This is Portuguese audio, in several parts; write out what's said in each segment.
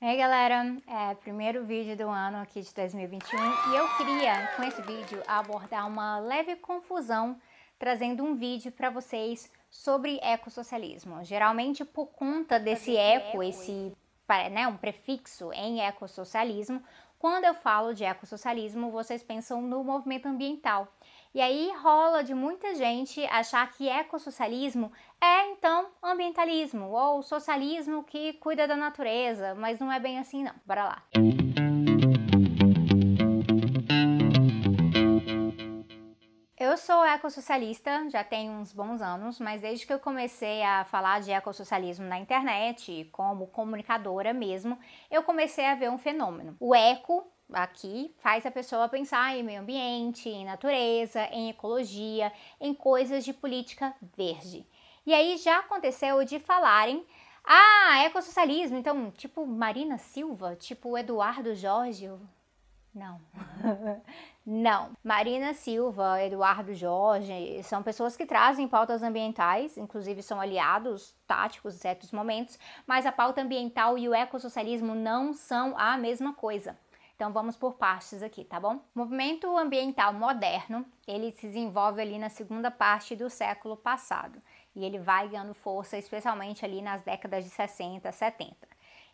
Ei galera, é primeiro vídeo do ano aqui de 2021 e eu queria com esse vídeo abordar uma leve confusão trazendo um vídeo para vocês sobre ecossocialismo. Geralmente por conta desse eco, esse né, um prefixo em ecossocialismo, quando eu falo de ecossocialismo, vocês pensam no movimento ambiental. E aí rola de muita gente achar que ecossocialismo é então ambientalismo ou socialismo que cuida da natureza, mas não é bem assim não. Bora lá. Eu sou ecossocialista, já tenho uns bons anos, mas desde que eu comecei a falar de ecossocialismo na internet, como comunicadora mesmo, eu comecei a ver um fenômeno. O eco aqui faz a pessoa pensar em meio ambiente, em natureza, em ecologia, em coisas de política verde. E aí já aconteceu de falarem ah, ecossocialismo, então, tipo Marina Silva, tipo Eduardo Jorge. Não. Não. Marina Silva, Eduardo Jorge, são pessoas que trazem pautas ambientais, inclusive são aliados táticos em certos momentos, mas a pauta ambiental e o ecossocialismo não são a mesma coisa. Então vamos por partes aqui, tá bom? Movimento ambiental moderno, ele se desenvolve ali na segunda parte do século passado e ele vai ganhando força especialmente ali nas décadas de 60, 70.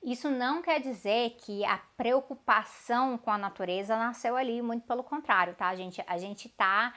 Isso não quer dizer que a preocupação com a natureza nasceu ali, muito pelo contrário, tá, gente? A gente tá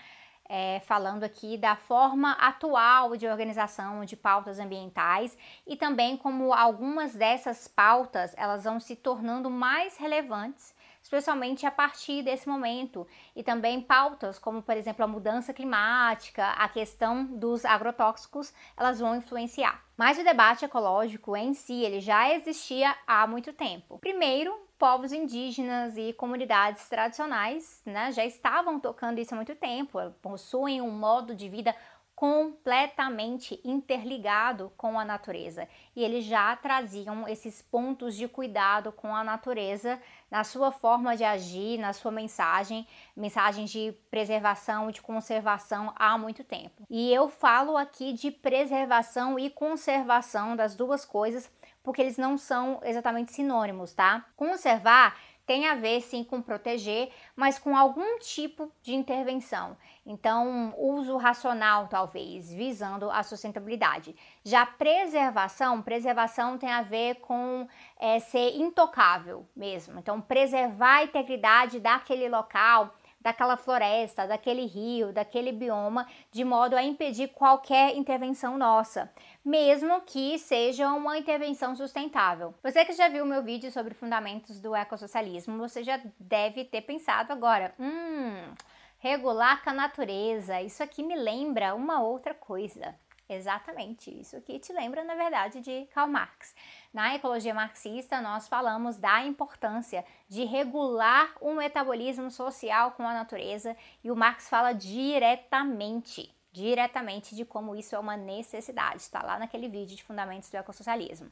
é, falando aqui da forma atual de organização de pautas ambientais e também como algumas dessas pautas elas vão se tornando mais relevantes especialmente a partir desse momento, e também pautas como, por exemplo, a mudança climática, a questão dos agrotóxicos, elas vão influenciar. Mas o debate ecológico em si, ele já existia há muito tempo. Primeiro, povos indígenas e comunidades tradicionais né, já estavam tocando isso há muito tempo, possuem um modo de vida completamente interligado com a natureza. E eles já traziam esses pontos de cuidado com a natureza na sua forma de agir, na sua mensagem, mensagens de preservação, de conservação há muito tempo. E eu falo aqui de preservação e conservação das duas coisas, porque eles não são exatamente sinônimos, tá? Conservar tem a ver sim com proteger, mas com algum tipo de intervenção. Então, uso racional, talvez, visando a sustentabilidade. Já preservação, preservação tem a ver com é, ser intocável mesmo. Então, preservar a integridade daquele local daquela floresta, daquele rio, daquele bioma, de modo a impedir qualquer intervenção nossa, mesmo que seja uma intervenção sustentável. Você que já viu meu vídeo sobre fundamentos do ecossocialismo, você já deve ter pensado agora, hum, regular com a natureza, isso aqui me lembra uma outra coisa. Exatamente, isso que te lembra, na verdade, de Karl Marx. Na ecologia marxista, nós falamos da importância de regular o metabolismo social com a natureza e o Marx fala diretamente, diretamente de como isso é uma necessidade, está lá naquele vídeo de Fundamentos do Ecossocialismo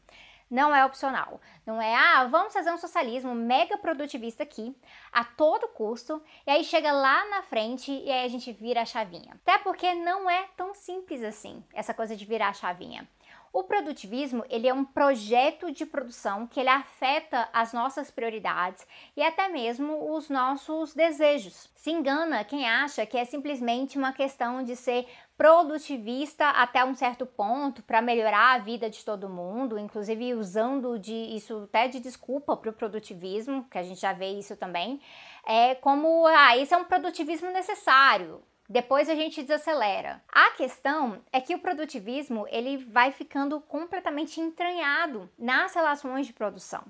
não é opcional. Não é, ah, vamos fazer um socialismo mega produtivista aqui, a todo custo, e aí chega lá na frente e aí a gente vira a chavinha. Até porque não é tão simples assim, essa coisa de virar a chavinha. O produtivismo, ele é um projeto de produção que ele afeta as nossas prioridades e até mesmo os nossos desejos. Se engana quem acha que é simplesmente uma questão de ser produtivista até um certo ponto para melhorar a vida de todo mundo, inclusive usando de isso até de desculpa para o produtivismo, que a gente já vê isso também, é como ah, isso é um produtivismo necessário. Depois a gente desacelera. A questão é que o produtivismo ele vai ficando completamente entranhado nas relações de produção.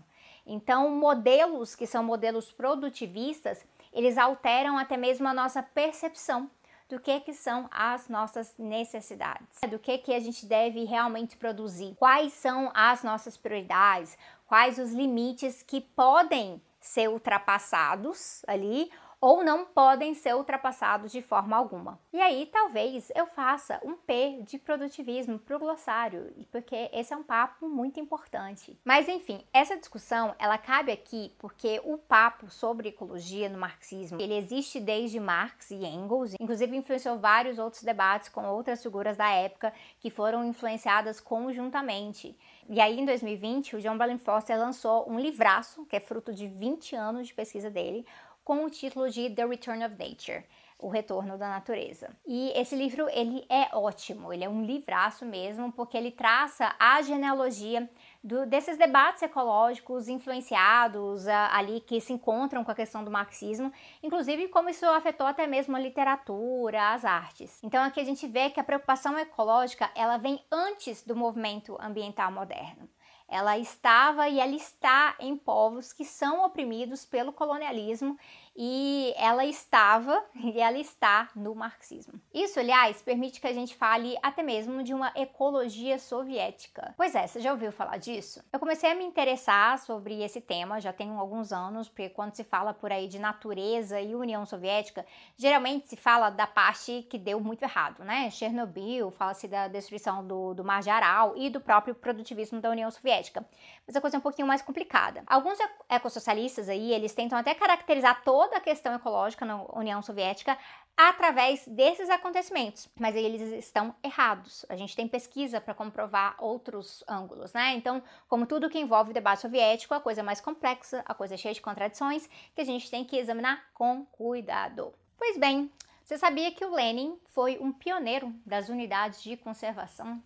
Então, modelos que são modelos produtivistas, eles alteram até mesmo a nossa percepção do que que são as nossas necessidades, do que que a gente deve realmente produzir, quais são as nossas prioridades, quais os limites que podem ser ultrapassados ali ou não podem ser ultrapassados de forma alguma. E aí talvez eu faça um P de produtivismo para o glossário, porque esse é um papo muito importante. Mas enfim, essa discussão ela cabe aqui porque o papo sobre ecologia no marxismo ele existe desde Marx e Engels, inclusive influenciou vários outros debates com outras figuras da época que foram influenciadas conjuntamente. E aí, em 2020, o John Berlin Foster lançou um livraço, que é fruto de 20 anos de pesquisa dele, com o título de The Return of Nature, o retorno da natureza. E esse livro ele é ótimo, ele é um livraço mesmo, porque ele traça a genealogia do, desses debates ecológicos influenciados a, ali que se encontram com a questão do marxismo, inclusive como isso afetou até mesmo a literatura, as artes. Então aqui a gente vê que a preocupação ecológica ela vem antes do movimento ambiental moderno. Ela estava e ela está em povos que são oprimidos pelo colonialismo e ela estava e ela está no marxismo. Isso, aliás, permite que a gente fale até mesmo de uma ecologia soviética. Pois é, você já ouviu falar disso? Eu comecei a me interessar sobre esse tema já tem alguns anos, porque quando se fala por aí de natureza e União Soviética, geralmente se fala da parte que deu muito errado, né? Chernobyl, fala-se da destruição do, do Mar de Aral e do próprio produtivismo da União Soviética. Mas a coisa é um pouquinho mais complicada. Alguns ecossocialistas aí, eles tentam até caracterizar todo toda a questão ecológica na União Soviética através desses acontecimentos, mas eles estão errados. A gente tem pesquisa para comprovar outros ângulos, né? Então, como tudo que envolve o debate soviético, a coisa é mais complexa, a coisa é cheia de contradições que a gente tem que examinar com cuidado. Pois bem, você sabia que o Lenin foi um pioneiro das unidades de conservação?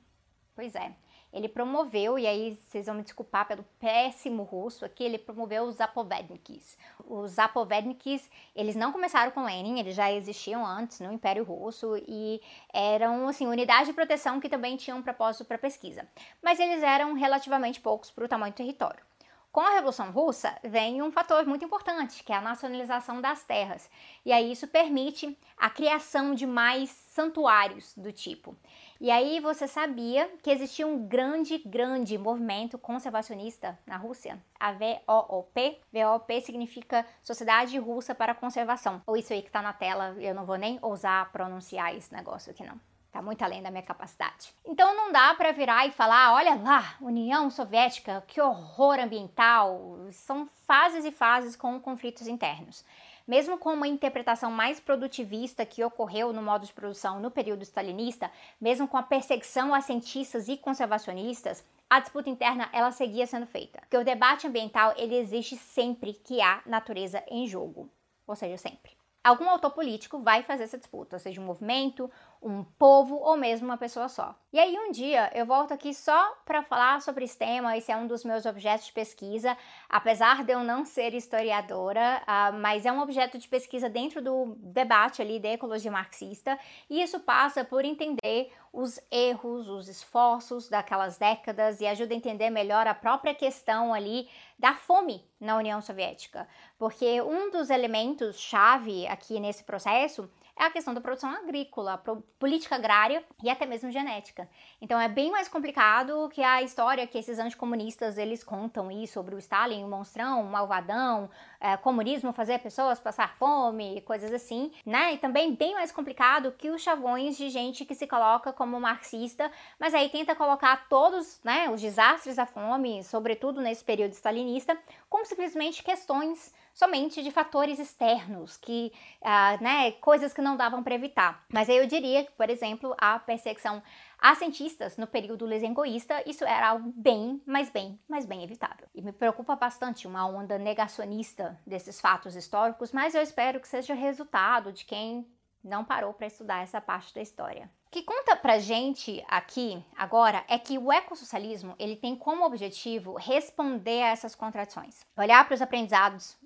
Pois é. Ele promoveu, e aí vocês vão me desculpar pelo péssimo russo aqui, ele promoveu os Zapovednikis. Os Zapovednikis, eles não começaram com Lenin, eles já existiam antes no Império Russo e eram, assim, unidades de proteção que também tinham um propósito para pesquisa. Mas eles eram relativamente poucos para o tamanho do território. Com a Revolução Russa vem um fator muito importante, que é a nacionalização das terras. E aí isso permite a criação de mais santuários do tipo. E aí você sabia que existia um grande, grande movimento conservacionista na Rússia? A VOOP. VOP significa Sociedade Russa para a Conservação. Ou isso aí que tá na tela, eu não vou nem ousar pronunciar esse negócio aqui não. Tá muito além da minha capacidade. Então não dá para virar e falar, olha lá, União Soviética, que horror ambiental. São fases e fases com conflitos internos. Mesmo com uma interpretação mais produtivista que ocorreu no modo de produção no período stalinista, mesmo com a perseguição a cientistas e conservacionistas, a disputa interna ela seguia sendo feita. Porque o debate ambiental ele existe sempre que há natureza em jogo, ou seja, sempre. Algum autor político vai fazer essa disputa, seja um movimento, um povo ou mesmo uma pessoa só. E aí um dia eu volto aqui só para falar sobre esse tema, esse é um dos meus objetos de pesquisa, apesar de eu não ser historiadora, uh, mas é um objeto de pesquisa dentro do debate ali da ecologia marxista, e isso passa por entender os erros, os esforços daquelas décadas e ajuda a entender melhor a própria questão ali da fome na União Soviética, porque um dos elementos chave aqui nesse processo é a questão da produção agrícola, política agrária e até mesmo genética. Então é bem mais complicado que a história que esses anticomunistas eles contam aí sobre o Stalin, o monstrão, o malvadão, é, comunismo fazer pessoas passar fome, coisas assim, né? E também bem mais complicado que os chavões de gente que se coloca como marxista, mas aí tenta colocar todos, né, os desastres da fome, sobretudo nesse período stalinista, como simplesmente questões somente de fatores externos, que, uh, né, coisas que não davam para evitar. Mas aí eu diria que, por exemplo, a perseguição a cientistas no período lesengoísta, isso era algo bem, mas bem, mas bem evitável. E me preocupa bastante uma onda negacionista desses fatos históricos, mas eu espero que seja resultado de quem não parou para estudar essa parte da história. O que conta pra gente aqui agora é que o ecossocialismo ele tem como objetivo responder a essas contradições, olhar para os aprendizados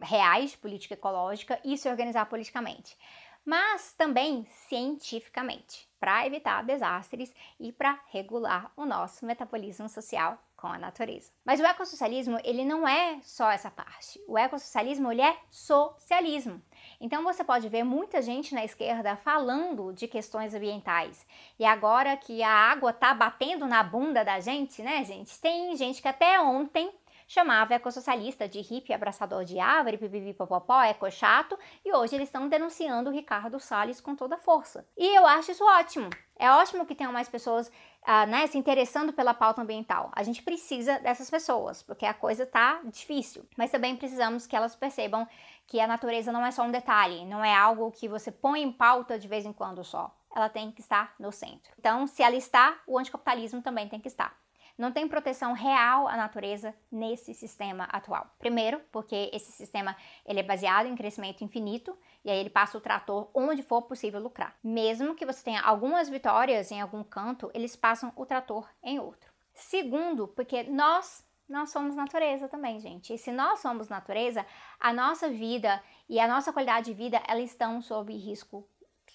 reais de política ecológica e se organizar politicamente, mas também cientificamente, para evitar desastres e para regular o nosso metabolismo social com a natureza. Mas o ecossocialismo, ele não é só essa parte. O ecossocialismo, ele é socialismo. Então você pode ver muita gente na esquerda falando de questões ambientais. E agora que a água tá batendo na bunda da gente, né, gente? Tem gente que até ontem chamava ecossocialista de hippie abraçador de árvore, pipipipopopó, eco chato, e hoje eles estão denunciando o Ricardo Salles com toda força. E eu acho isso ótimo. É ótimo que tenham mais pessoas uh, né, se interessando pela pauta ambiental. A gente precisa dessas pessoas, porque a coisa tá difícil. Mas também precisamos que elas percebam que a natureza não é só um detalhe, não é algo que você põe em pauta de vez em quando só. Ela tem que estar no centro. Então, se ela está, o anticapitalismo também tem que estar. Não tem proteção real à natureza nesse sistema atual. Primeiro, porque esse sistema ele é baseado em crescimento infinito e aí ele passa o trator onde for possível lucrar. Mesmo que você tenha algumas vitórias em algum canto, eles passam o trator em outro. Segundo, porque nós nós somos natureza também, gente. E se nós somos natureza, a nossa vida e a nossa qualidade de vida, elas estão sob risco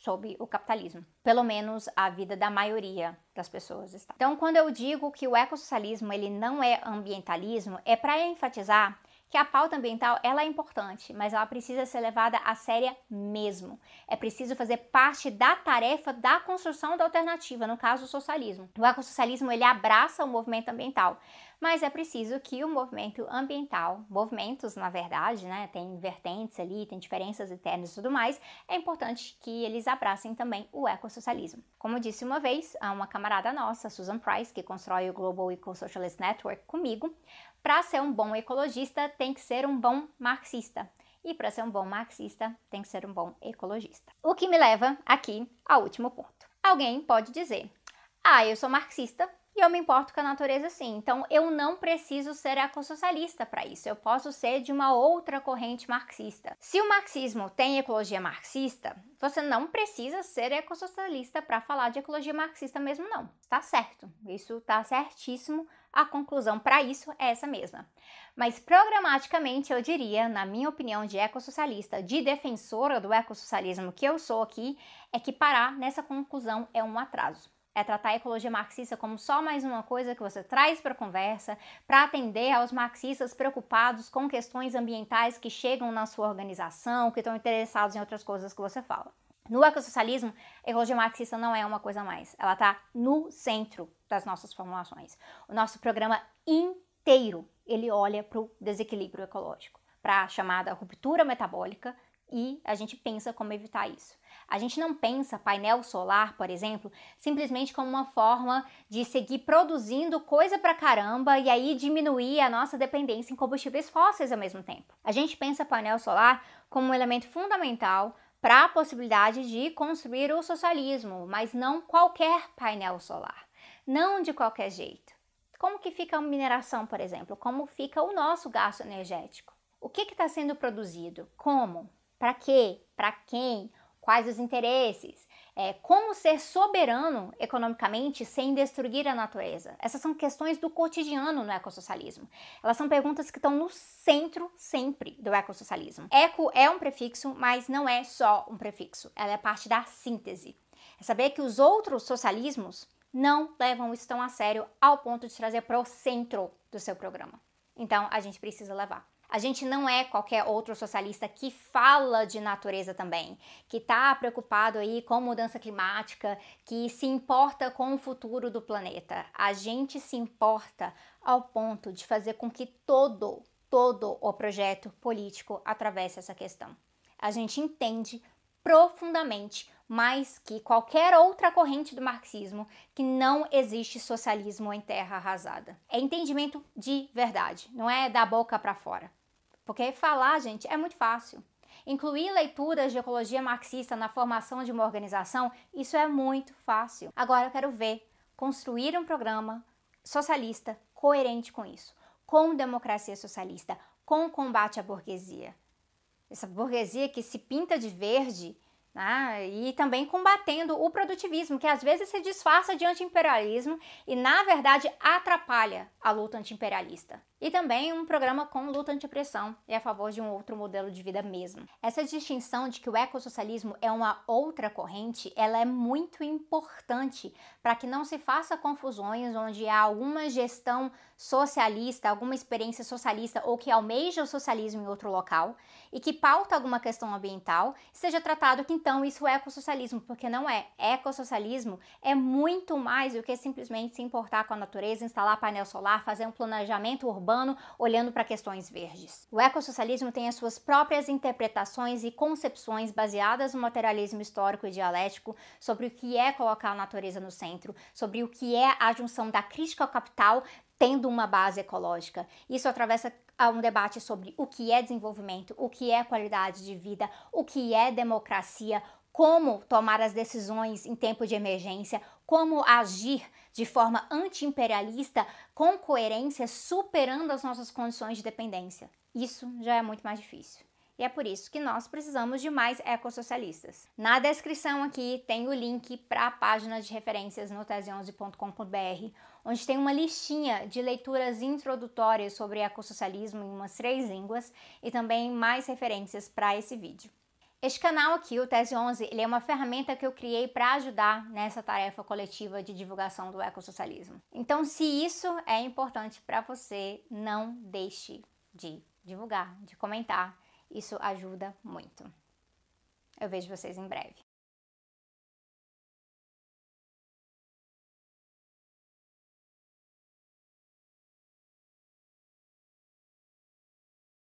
sob o capitalismo. Pelo menos a vida da maioria das pessoas está. Então, quando eu digo que o ecossocialismo ele não é ambientalismo, é para enfatizar que a pauta ambiental ela é importante, mas ela precisa ser levada a séria mesmo. É preciso fazer parte da tarefa da construção da alternativa, no caso o socialismo. O ecossocialismo ele abraça o movimento ambiental, mas é preciso que o movimento ambiental, movimentos na verdade, né, tem vertentes ali, tem diferenças internas e tudo mais, é importante que eles abracem também o ecossocialismo. Como disse uma vez a uma camarada nossa, Susan Price, que constrói o Global Eco Socialist Network comigo, para ser um bom ecologista, tem que ser um bom marxista. E para ser um bom marxista, tem que ser um bom ecologista. O que me leva aqui ao último ponto. Alguém pode dizer: Ah, eu sou marxista e eu me importo com a natureza sim. Então eu não preciso ser ecossocialista para isso. Eu posso ser de uma outra corrente marxista. Se o marxismo tem ecologia marxista, você não precisa ser ecossocialista para falar de ecologia marxista mesmo não. Está certo. Isso está certíssimo a conclusão para isso é essa mesma. Mas programaticamente eu diria, na minha opinião de ecossocialista, de defensora do ecossocialismo que eu sou aqui, é que parar nessa conclusão é um atraso. É tratar a ecologia marxista como só mais uma coisa que você traz para a conversa, para atender aos marxistas preocupados com questões ambientais que chegam na sua organização, que estão interessados em outras coisas que você fala. No ecossocialismo, a ecologia marxista não é uma coisa mais. Ela está no centro das nossas formulações. O nosso programa inteiro, ele olha para o desequilíbrio ecológico, para a chamada ruptura metabólica e a gente pensa como evitar isso. A gente não pensa painel solar, por exemplo, simplesmente como uma forma de seguir produzindo coisa pra caramba e aí diminuir a nossa dependência em combustíveis fósseis ao mesmo tempo. A gente pensa painel solar como um elemento fundamental para a possibilidade de construir o socialismo, mas não qualquer painel solar, não de qualquer jeito. Como que fica a mineração, por exemplo? Como fica o nosso gasto energético? O que está sendo produzido? Como? Para quê? Para quem? Quais os interesses? é, como ser soberano economicamente sem destruir a natureza? Essas são questões do cotidiano no ecossocialismo. Elas são perguntas que estão no centro sempre do ecossocialismo. Eco é um prefixo, mas não é só um prefixo, ela é parte da síntese. É saber que os outros socialismos não levam isso tão a sério ao ponto de trazer para o centro do seu programa. Então a gente precisa levar. A gente não é qualquer outro socialista que fala de natureza também, que está preocupado aí com mudança climática, que se importa com o futuro do planeta. A gente se importa ao ponto de fazer com que todo, todo o projeto político atravesse essa questão. A gente entende profundamente mais que qualquer outra corrente do marxismo que não existe socialismo em terra arrasada. É entendimento de verdade, não é da boca para fora. Porque falar, gente, é muito fácil. Incluir leituras de ecologia marxista na formação de uma organização, isso é muito fácil. Agora eu quero ver construir um programa socialista coerente com isso, com democracia socialista, com combate à burguesia. Essa burguesia que se pinta de verde né? e também combatendo o produtivismo, que às vezes se disfarça de anti-imperialismo e, na verdade, atrapalha a luta anti-imperialista e também um programa com luta anti-opressão e a favor de um outro modelo de vida mesmo. Essa distinção de que o ecossocialismo é uma outra corrente, ela é muito importante para que não se faça confusões onde há alguma gestão socialista, alguma experiência socialista ou que almeja o socialismo em outro local e que pauta alguma questão ambiental, seja tratado que então isso é ecossocialismo, porque não é. Ecossocialismo é muito mais do que simplesmente se importar com a natureza, instalar painel solar, fazer um planejamento urbano urbano, olhando para questões verdes. O ecossocialismo tem as suas próprias interpretações e concepções baseadas no materialismo histórico e dialético sobre o que é colocar a natureza no centro, sobre o que é a junção da crítica ao capital tendo uma base ecológica. Isso atravessa um debate sobre o que é desenvolvimento, o que é qualidade de vida, o que é democracia, como tomar as decisões em tempo de emergência, como agir de forma anti-imperialista com coerência, superando as nossas condições de dependência. Isso já é muito mais difícil. E é por isso que nós precisamos de mais ecossocialistas. Na descrição aqui tem o link para a página de referências no tese11.com.br, onde tem uma listinha de leituras introdutórias sobre ecossocialismo em umas três línguas e também mais referências para esse vídeo. Este canal aqui, o Tese 11, ele é uma ferramenta que eu criei para ajudar nessa tarefa coletiva de divulgação do ecossocialismo. Então, se isso é importante para você, não deixe de divulgar, de comentar isso ajuda muito. Eu vejo vocês em breve.